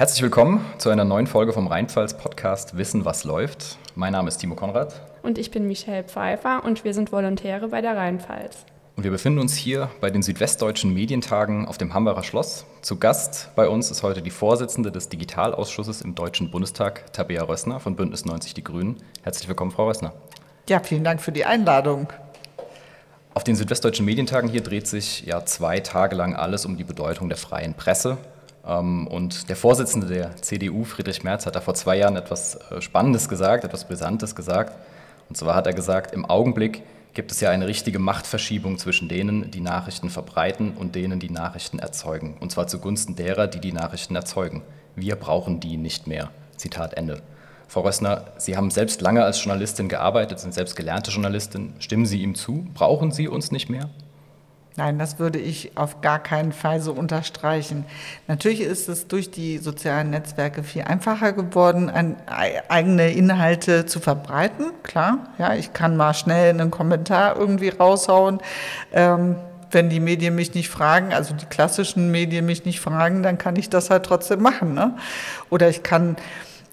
Herzlich willkommen zu einer neuen Folge vom Rheinpfalz-Podcast Wissen, was läuft. Mein Name ist Timo Konrad. Und ich bin Michelle Pfeiffer und wir sind Volontäre bei der Rheinpfalz. Und wir befinden uns hier bei den Südwestdeutschen Medientagen auf dem Hambacher Schloss. Zu Gast bei uns ist heute die Vorsitzende des Digitalausschusses im Deutschen Bundestag, Tabea Rössner von Bündnis 90 Die Grünen. Herzlich willkommen, Frau Rössner. Ja, vielen Dank für die Einladung. Auf den Südwestdeutschen Medientagen hier dreht sich ja zwei Tage lang alles um die Bedeutung der freien Presse und der Vorsitzende der CDU, Friedrich Merz, hat da vor zwei Jahren etwas äh, Spannendes gesagt, etwas Brisantes gesagt. Und zwar hat er gesagt, im Augenblick gibt es ja eine richtige Machtverschiebung zwischen denen, die Nachrichten verbreiten und denen, die Nachrichten erzeugen. Und zwar zugunsten derer, die die Nachrichten erzeugen. Wir brauchen die nicht mehr. Zitat Ende. Frau Rössner, Sie haben selbst lange als Journalistin gearbeitet, sind selbst gelernte Journalistin. Stimmen Sie ihm zu? Brauchen Sie uns nicht mehr? Nein, das würde ich auf gar keinen Fall so unterstreichen. Natürlich ist es durch die sozialen Netzwerke viel einfacher geworden, ein, eigene Inhalte zu verbreiten. Klar, ja, ich kann mal schnell einen Kommentar irgendwie raushauen. Ähm, wenn die Medien mich nicht fragen, also die klassischen Medien mich nicht fragen, dann kann ich das halt trotzdem machen. Ne? Oder ich kann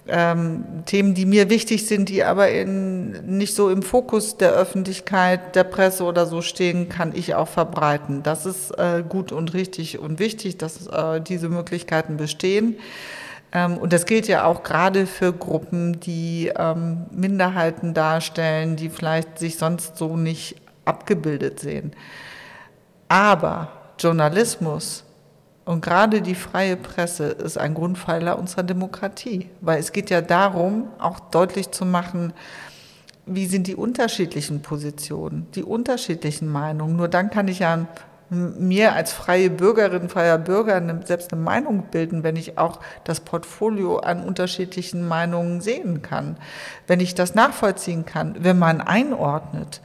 ähm, Themen, die mir wichtig sind, die aber in, nicht so im Fokus der Öffentlichkeit, der Presse oder so stehen, kann ich auch verbreiten. Das ist äh, gut und richtig und wichtig, dass äh, diese Möglichkeiten bestehen. Ähm, und das gilt ja auch gerade für Gruppen, die ähm, Minderheiten darstellen, die vielleicht sich sonst so nicht abgebildet sehen. Aber Journalismus und gerade die freie Presse ist ein Grundpfeiler unserer Demokratie, weil es geht ja darum, auch deutlich zu machen, wie sind die unterschiedlichen Positionen, die unterschiedlichen Meinungen. Nur dann kann ich ja mir als freie Bürgerin, freier Bürger selbst eine Meinung bilden, wenn ich auch das Portfolio an unterschiedlichen Meinungen sehen kann, wenn ich das nachvollziehen kann, wenn man einordnet.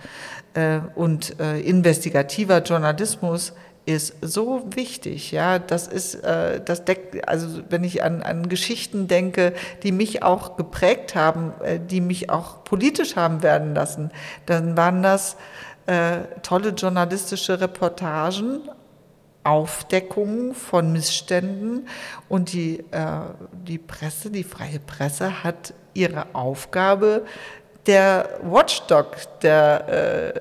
Äh, und äh, investigativer Journalismus ist so wichtig, ja, das ist, äh, das deckt, also wenn ich an, an Geschichten denke, die mich auch geprägt haben, äh, die mich auch politisch haben werden lassen, dann waren das äh, tolle journalistische Reportagen, Aufdeckungen von Missständen und die, äh, die Presse, die freie Presse hat ihre Aufgabe, der Watchdog der,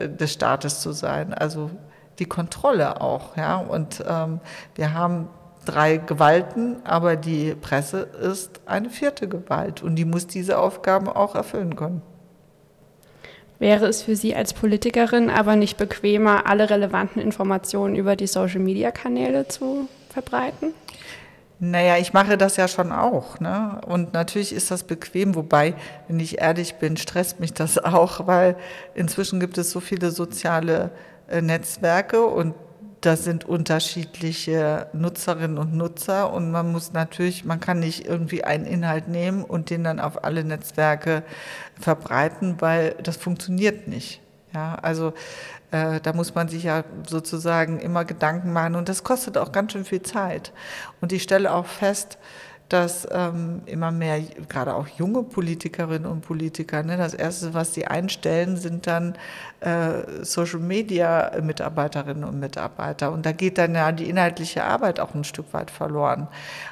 äh, des Staates zu sein, also die Kontrolle auch. Ja? Und ähm, wir haben drei Gewalten, aber die Presse ist eine vierte Gewalt und die muss diese Aufgaben auch erfüllen können. Wäre es für Sie als Politikerin aber nicht bequemer, alle relevanten Informationen über die Social-Media-Kanäle zu verbreiten? Naja, ich mache das ja schon auch. Ne? Und natürlich ist das bequem, wobei, wenn ich ehrlich bin, stresst mich das auch, weil inzwischen gibt es so viele soziale Netzwerke und das sind unterschiedliche Nutzerinnen und Nutzer und man muss natürlich, man kann nicht irgendwie einen Inhalt nehmen und den dann auf alle Netzwerke verbreiten, weil das funktioniert nicht. Ja, also äh, da muss man sich ja sozusagen immer Gedanken machen und das kostet auch ganz schön viel Zeit. Und ich stelle auch fest, dass ähm, immer mehr, gerade auch junge Politikerinnen und Politiker, ne, das Erste, was sie einstellen, sind dann äh, Social-Media-Mitarbeiterinnen und Mitarbeiter. Und da geht dann ja die inhaltliche Arbeit auch ein Stück weit verloren.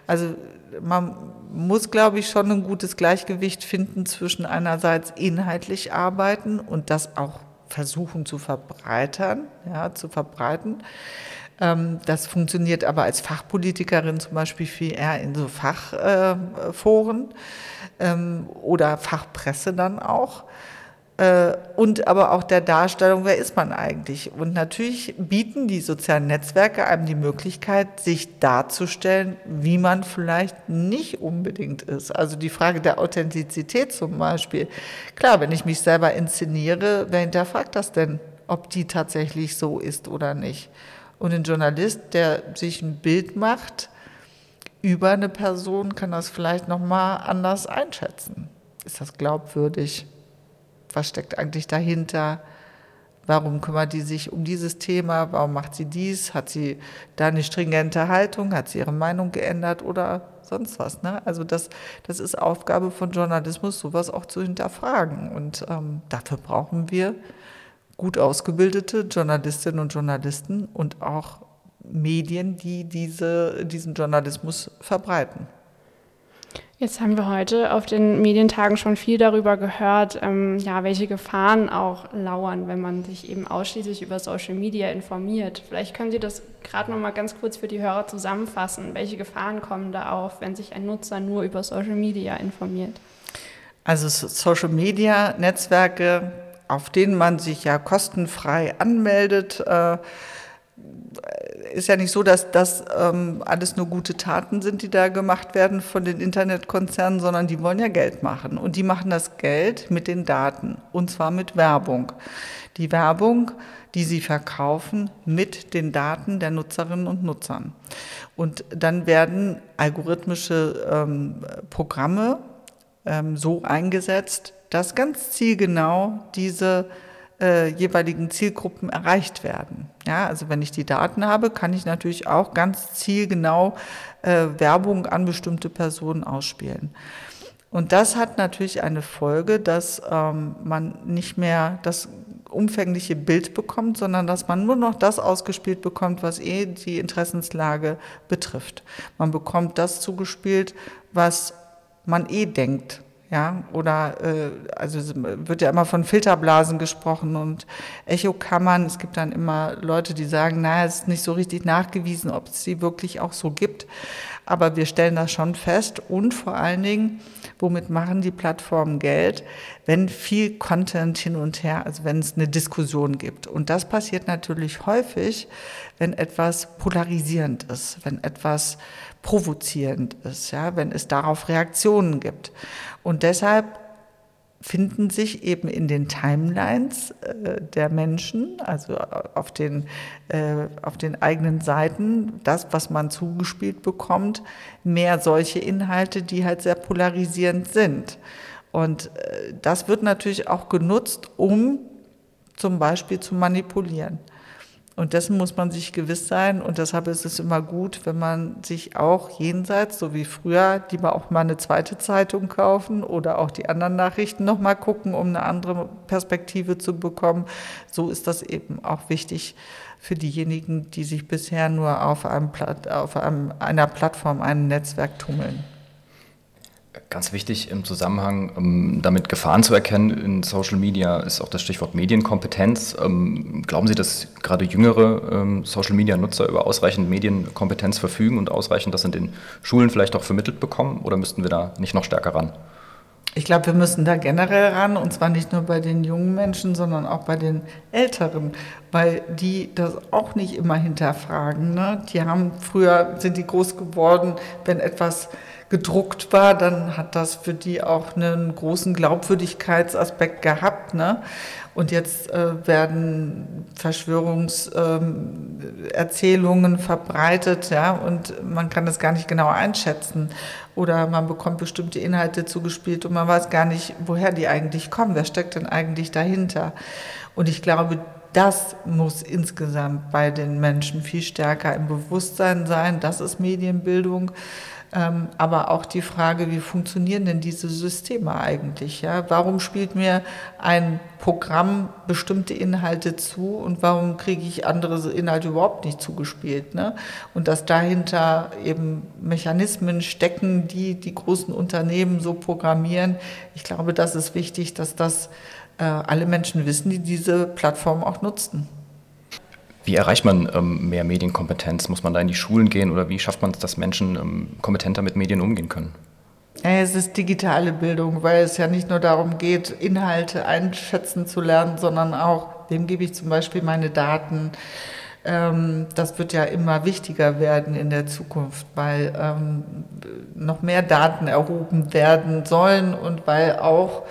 Also man muss, glaube ich, schon ein gutes Gleichgewicht finden zwischen einerseits inhaltlich arbeiten und das auch versuchen zu verbreitern, ja, zu verbreiten das funktioniert aber als Fachpolitikerin zum Beispiel viel eher in so Fachforen ähm, oder Fachpresse dann auch. Äh, und aber auch der Darstellung, wer ist man eigentlich? Und natürlich bieten die sozialen Netzwerke einem die Möglichkeit, sich darzustellen, wie man vielleicht nicht unbedingt ist. Also die Frage der Authentizität zum Beispiel. Klar, wenn ich mich selber inszeniere, wer hinterfragt das denn, ob die tatsächlich so ist oder nicht? Und ein Journalist, der sich ein Bild macht über eine Person, kann das vielleicht noch mal anders einschätzen. Ist das glaubwürdig? Was steckt eigentlich dahinter? Warum kümmert die sich um dieses Thema? Warum macht sie dies? Hat sie da eine stringente Haltung? Hat sie ihre Meinung geändert oder sonst was? Ne? Also das, das ist Aufgabe von Journalismus, sowas auch zu hinterfragen. Und ähm, dafür brauchen wir gut ausgebildete Journalistinnen und Journalisten und auch Medien, die diese, diesen Journalismus verbreiten. Jetzt haben wir heute auf den Medientagen schon viel darüber gehört, ähm, ja, welche Gefahren auch lauern, wenn man sich eben ausschließlich über Social Media informiert. Vielleicht können Sie das gerade noch mal ganz kurz für die Hörer zusammenfassen. Welche Gefahren kommen da auf, wenn sich ein Nutzer nur über Social Media informiert? Also Social Media Netzwerke, auf denen man sich ja kostenfrei anmeldet. Äh, ist ja nicht so, dass das ähm, alles nur gute Taten sind, die da gemacht werden von den Internetkonzernen, sondern die wollen ja Geld machen. Und die machen das Geld mit den Daten und zwar mit Werbung. Die Werbung, die sie verkaufen mit den Daten der Nutzerinnen und Nutzern. Und dann werden algorithmische ähm, Programme ähm, so eingesetzt, dass ganz zielgenau diese äh, jeweiligen Zielgruppen erreicht werden. Ja, also wenn ich die Daten habe, kann ich natürlich auch ganz zielgenau äh, Werbung an bestimmte Personen ausspielen. Und das hat natürlich eine Folge, dass ähm, man nicht mehr das umfängliche Bild bekommt, sondern dass man nur noch das ausgespielt bekommt, was eh die Interessenslage betrifft. Man bekommt das zugespielt, was man eh denkt, ja, oder äh, also wird ja immer von Filterblasen gesprochen und Echokammern. Es gibt dann immer Leute, die sagen, naja, es ist nicht so richtig nachgewiesen, ob es sie wirklich auch so gibt. Aber wir stellen das schon fest und vor allen Dingen, womit machen die Plattformen Geld, wenn viel Content hin und her, also wenn es eine Diskussion gibt. Und das passiert natürlich häufig, wenn etwas polarisierend ist, wenn etwas provozierend ist, ja, wenn es darauf Reaktionen gibt. Und deshalb finden sich eben in den Timelines äh, der Menschen, also auf den, äh, auf den eigenen Seiten, das, was man zugespielt bekommt, mehr solche Inhalte, die halt sehr polarisierend sind. Und äh, das wird natürlich auch genutzt, um zum Beispiel zu manipulieren. Und dessen muss man sich gewiss sein. Und deshalb ist es immer gut, wenn man sich auch jenseits, so wie früher, lieber auch mal eine zweite Zeitung kaufen oder auch die anderen Nachrichten nochmal gucken, um eine andere Perspektive zu bekommen. So ist das eben auch wichtig für diejenigen, die sich bisher nur auf, einem, auf einem, einer Plattform, einem Netzwerk tummeln. Ganz wichtig im Zusammenhang, um damit Gefahren zu erkennen in Social Media, ist auch das Stichwort Medienkompetenz. Ähm, glauben Sie, dass gerade jüngere ähm, Social Media-Nutzer über ausreichend Medienkompetenz verfügen und ausreichend das in den Schulen vielleicht auch vermittelt bekommen? Oder müssten wir da nicht noch stärker ran? Ich glaube, wir müssen da generell ran, und zwar nicht nur bei den jungen Menschen, sondern auch bei den Älteren, weil die das auch nicht immer hinterfragen. Ne? Die haben früher, sind die groß geworden, wenn etwas gedruckt war, dann hat das für die auch einen großen Glaubwürdigkeitsaspekt gehabt. Ne? Und jetzt äh, werden Verschwörungserzählungen ähm, verbreitet, ja, und man kann das gar nicht genau einschätzen. Oder man bekommt bestimmte Inhalte zugespielt und man weiß gar nicht, woher die eigentlich kommen. Wer steckt denn eigentlich dahinter? Und ich glaube, das muss insgesamt bei den Menschen viel stärker im Bewusstsein sein. Das ist Medienbildung. Ähm, aber auch die Frage, wie funktionieren denn diese Systeme eigentlich? Ja? Warum spielt mir ein Programm bestimmte Inhalte zu und warum kriege ich andere Inhalte überhaupt nicht zugespielt? Ne? Und dass dahinter eben Mechanismen stecken, die die großen Unternehmen so programmieren. Ich glaube, das ist wichtig, dass das äh, alle Menschen wissen, die diese Plattform auch nutzen. Wie erreicht man ähm, mehr Medienkompetenz? Muss man da in die Schulen gehen oder wie schafft man es, dass Menschen ähm, kompetenter mit Medien umgehen können? Es ist digitale Bildung, weil es ja nicht nur darum geht, Inhalte einschätzen zu lernen, sondern auch, wem gebe ich zum Beispiel meine Daten. Ähm, das wird ja immer wichtiger werden in der Zukunft, weil ähm, noch mehr Daten erhoben werden sollen und weil auch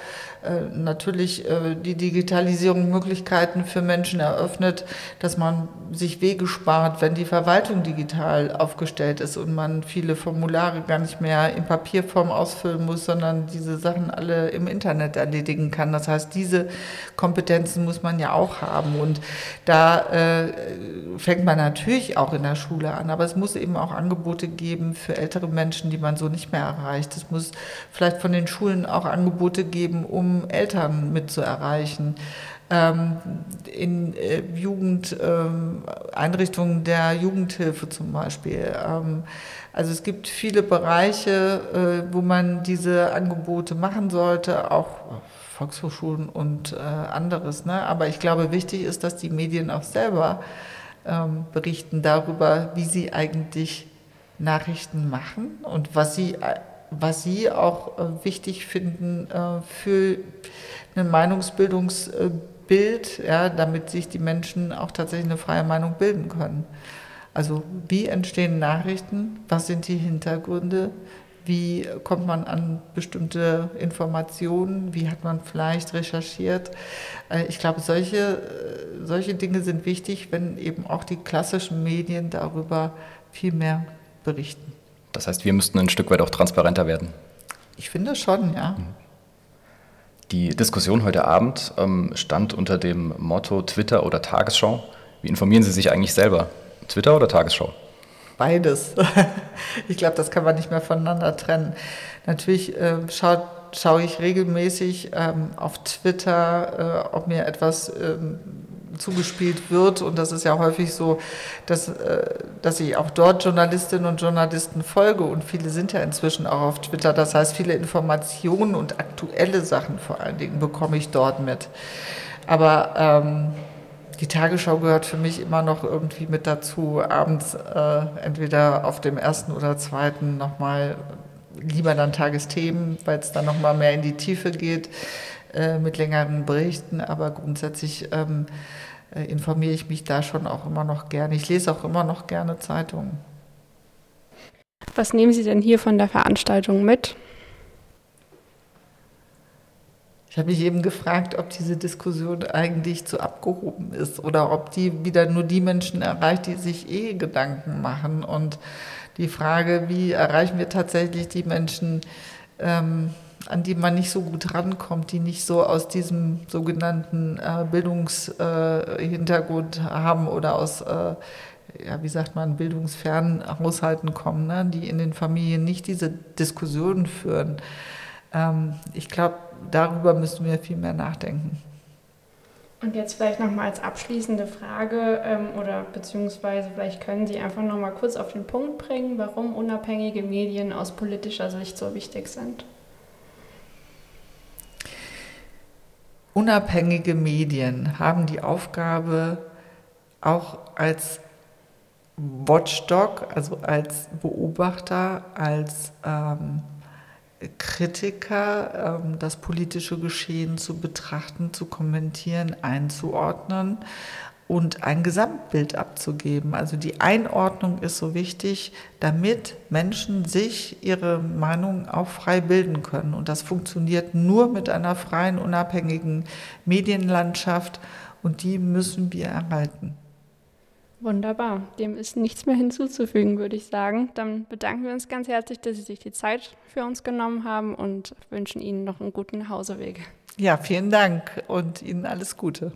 natürlich äh, die Digitalisierung Möglichkeiten für Menschen eröffnet, dass man sich Wege spart, wenn die Verwaltung digital aufgestellt ist und man viele Formulare gar nicht mehr in Papierform ausfüllen muss, sondern diese Sachen alle im Internet erledigen kann. Das heißt, diese Kompetenzen muss man ja auch haben und da äh, fängt man natürlich auch in der Schule an, aber es muss eben auch Angebote geben für ältere Menschen, die man so nicht mehr erreicht. Es muss vielleicht von den Schulen auch Angebote geben, um Eltern mit zu erreichen. ähm, in äh, Jugendeinrichtungen ähm, der Jugendhilfe zum Beispiel. Ähm, also es gibt viele Bereiche, äh, wo man diese Angebote machen sollte, auch Volkshochschulen und äh, anderes. Ne? Aber ich glaube, wichtig ist, dass die Medien auch selber ähm, berichten darüber, wie sie eigentlich Nachrichten machen und was sie, was sie auch äh, wichtig finden äh, für ein Meinungsbildungsbild, ja, damit sich die Menschen auch tatsächlich eine freie Meinung bilden können. Also wie entstehen Nachrichten? Was sind die Hintergründe? Wie kommt man an bestimmte Informationen? Wie hat man vielleicht recherchiert? Äh, ich glaube, solche, solche Dinge sind wichtig, wenn eben auch die klassischen Medien darüber viel mehr berichten. Das heißt, wir müssten ein Stück weit auch transparenter werden. Ich finde schon, ja. Mhm. Die Diskussion heute Abend ähm, stand unter dem Motto Twitter oder Tagesschau. Wie informieren Sie sich eigentlich selber? Twitter oder Tagesschau? Beides. Ich glaube, das kann man nicht mehr voneinander trennen. Natürlich äh, schaut, schaue ich regelmäßig ähm, auf Twitter, äh, ob mir etwas ähm, zugespielt wird. Und das ist ja häufig so, dass, äh, dass ich auch dort Journalistinnen und Journalisten folge. Und viele sind ja inzwischen auch auf Twitter. Das heißt, viele Informationen und aktuelle Sachen vor allen Dingen bekomme ich dort mit. Aber ähm, die Tagesschau gehört für mich immer noch irgendwie mit dazu, abends äh, entweder auf dem ersten oder zweiten nochmal lieber dann Tagesthemen, weil es dann nochmal mehr in die Tiefe geht äh, mit längeren Berichten. Aber grundsätzlich ähm, äh, informiere ich mich da schon auch immer noch gerne. Ich lese auch immer noch gerne Zeitungen. Was nehmen Sie denn hier von der Veranstaltung mit? Ich habe mich eben gefragt, ob diese Diskussion eigentlich zu abgehoben ist oder ob die wieder nur die Menschen erreicht, die sich eh Gedanken machen. Und die Frage, wie erreichen wir tatsächlich die Menschen, ähm, an die man nicht so gut rankommt, die nicht so aus diesem sogenannten äh, Bildungshintergrund äh, haben oder aus, äh, ja, wie sagt man, bildungsfernen Haushalten kommen, ne? die in den Familien nicht diese Diskussionen führen. Ähm, ich glaube, darüber müssen wir viel mehr nachdenken. Und jetzt vielleicht nochmal als abschließende Frage ähm, oder beziehungsweise vielleicht können Sie einfach nochmal kurz auf den Punkt bringen, warum unabhängige Medien aus politischer Sicht so wichtig sind. Unabhängige Medien haben die Aufgabe, auch als Watchdog, also als Beobachter, als ähm, Kritiker ähm, das politische Geschehen zu betrachten, zu kommentieren, einzuordnen und ein Gesamtbild abzugeben. Also die Einordnung ist so wichtig, damit Menschen sich ihre Meinung auch frei bilden können. Und das funktioniert nur mit einer freien, unabhängigen Medienlandschaft und die müssen wir erhalten. Wunderbar. Dem ist nichts mehr hinzuzufügen, würde ich sagen. Dann bedanken wir uns ganz herzlich, dass Sie sich die Zeit für uns genommen haben und wünschen Ihnen noch einen guten Hauseweg. Ja, vielen Dank und Ihnen alles Gute.